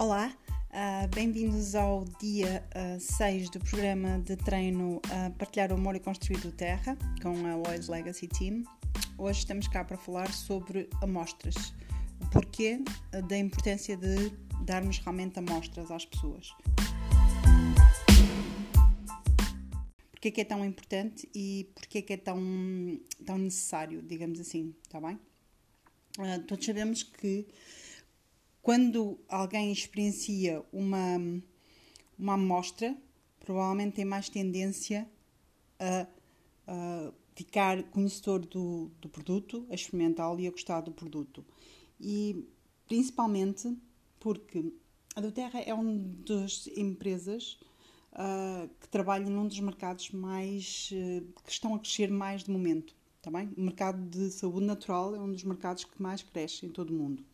Olá, uh, bem-vindos ao dia uh, 6 do programa de treino uh, Partilhar o Amor e Construir do Terra com a Wise Legacy Team. Hoje estamos cá para falar sobre amostras, o porquê da importância de darmos realmente amostras às pessoas. Porquê é que é tão importante e porquê é que é tão, tão necessário, digamos assim, está bem? Todos sabemos que quando alguém experiencia uma, uma amostra, provavelmente tem mais tendência a, a ficar conhecedor do, do produto, a experimentá-lo e a gostar do produto. E principalmente porque a Doterra é uma das empresas uh, que trabalha num dos mercados mais uh, que estão a crescer mais de momento. Tá bem? O mercado de saúde natural é um dos mercados que mais cresce em todo o mundo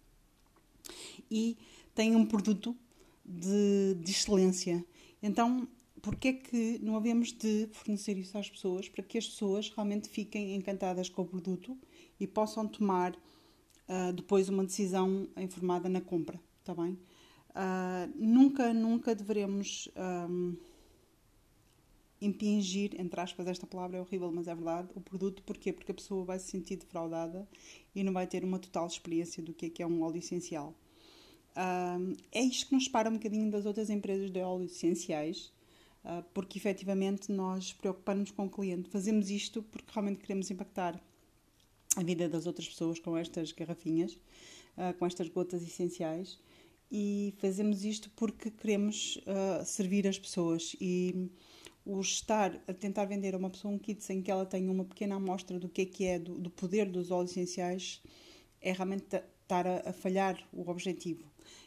e tem um produto de, de excelência. Então, porquê é que não havemos de fornecer isso às pessoas para que as pessoas realmente fiquem encantadas com o produto e possam tomar uh, depois uma decisão informada na compra, está bem? Uh, nunca, nunca devemos um, impingir, entre aspas, esta palavra é horrível, mas é verdade, o produto, porquê? Porque a pessoa vai se sentir defraudada e não vai ter uma total experiência do que é, que é um óleo essencial. Uh, é isto que nos separa um bocadinho das outras empresas de óleos essenciais, uh, porque efetivamente nós preocupamos com o cliente. Fazemos isto porque realmente queremos impactar a vida das outras pessoas com estas garrafinhas, uh, com estas gotas essenciais, e fazemos isto porque queremos servir as pessoas. E o estar a tentar vender a uma pessoa um kit sem que ela tenha uma pequena amostra do que é que é, do, do poder dos óleos essenciais, é realmente estar a, a falhar o objetivo.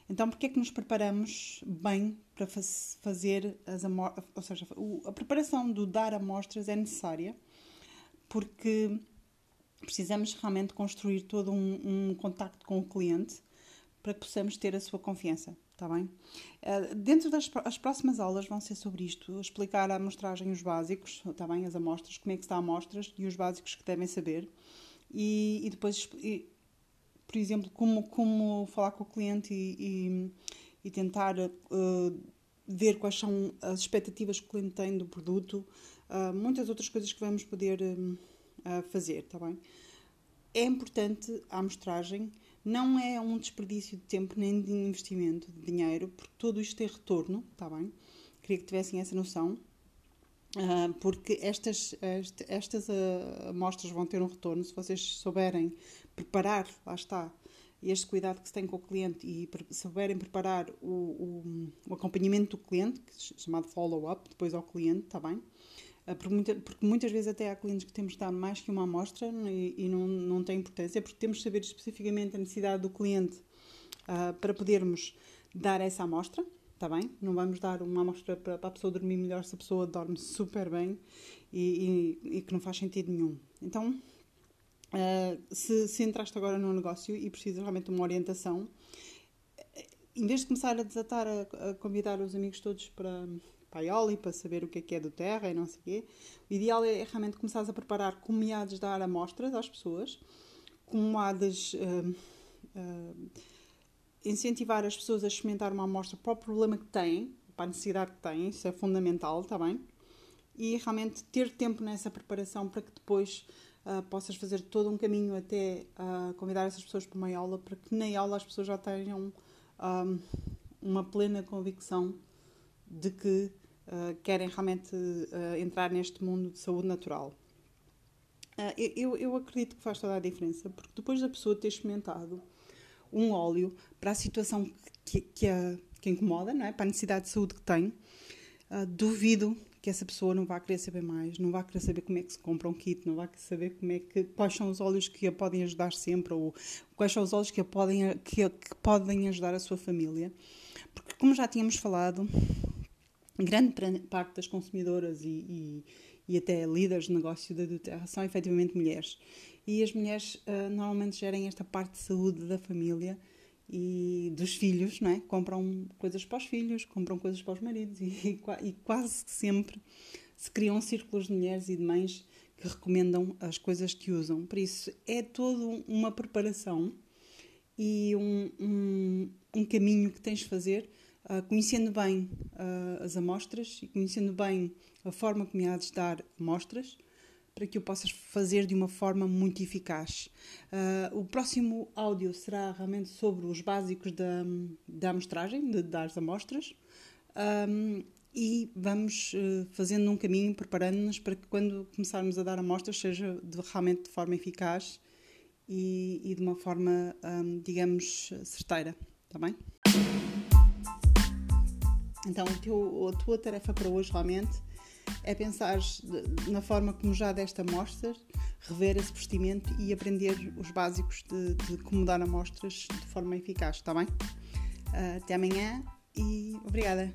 Então, porque é que nos preparamos bem para fazer as amostras? Ou seja, a preparação do dar amostras é necessária porque precisamos realmente construir todo um, um contacto com o cliente para que possamos ter a sua confiança, está bem? Uh, dentro das as próximas aulas vão ser sobre isto, explicar a amostragem os básicos, está bem? As amostras, como é que está a amostras e os básicos que devem saber. E, e depois por exemplo, como, como falar com o cliente e, e, e tentar uh, ver quais são as expectativas que o cliente tem do produto, uh, muitas outras coisas que vamos poder uh, fazer, está bem? É importante a amostragem, não é um desperdício de tempo nem de investimento de dinheiro, porque tudo isto tem retorno, está bem? Queria que tivessem essa noção. Uh, porque estas, estas amostras vão ter um retorno se vocês souberem preparar, lá está, este cuidado que se tem com o cliente e souberem preparar o, o, o acompanhamento do cliente, chamado follow-up, depois ao cliente, está bem? Ah, porque, muita, porque muitas vezes até há clientes que temos de dar mais que uma amostra e, e não, não tem importância, porque temos de saber especificamente a necessidade do cliente uh, para podermos dar essa amostra, está bem? Não vamos dar uma amostra para, para, a pessoa dormir melhor se a pessoa dorme super bem e, e, e que não faz sentido nenhum. Então, Uh, se, se entraste agora no negócio e precisas realmente de uma orientação, em vez de começar a desatar, a, a convidar os amigos todos para, para a Ioli, para saber o que é que é do Terra e não sei o quê, o ideal é realmente começares a preparar como hades dar amostras às pessoas, como hades uh, uh, incentivar as pessoas a experimentar uma amostra para o problema que têm, para a necessidade que têm, isso é fundamental, está bem? E realmente ter tempo nessa preparação para que depois uh, possas fazer todo um caminho até uh, convidar essas pessoas para uma aula, para que na aula as pessoas já tenham um, uma plena convicção de que uh, querem realmente entrar neste mundo de saúde natural. eu, eu acredito que faz toda a diferença, porque depois da pessoa ter experimentado um óleo para a situação que, que, a, que incomoda, não é? para a necessidade de saúde que tem, duvido que essa pessoa não vai querer saber mais, não vai querer saber como é que se compra um kit, não vai querer saber como é que, quais são os óleos que a podem ajudar sempre, ou quais são os óleos que, a podem, que, que podem ajudar a sua família. Porque, como já tínhamos falado, grande parte das consumidoras e, e, e até líderes de negócio da Duterra são efetivamente mulheres. E as mulheres uh, normalmente gerem esta parte de saúde da família e dos filhos, não é? Compram coisas para os filhos, compram coisas para os maridos e, e quase sempre se criam círculos de mulheres e de mães que recomendam as coisas que usam. Por isso, é toda uma preparação e um, um, um caminho que tens de fazer, uh, conhecendo bem uh, as amostras e conhecendo bem a forma me há de dar amostras, para que o possas fazer de uma forma muito eficaz. Uh, o próximo áudio será realmente sobre os básicos da, da amostragem, de dar as amostras. Um, e vamos fazendo um caminho, preparando-nos para que quando começarmos a dar amostras seja de, realmente de forma eficaz e, e de uma forma, um, digamos, certeira. Está bem? Então, teu, a tua tarefa para hoje realmente é pensar na forma como já deste amostras, rever esse procedimento e aprender os básicos de, de como dar amostras de forma eficaz, está bem? Uh, até amanhã e obrigada.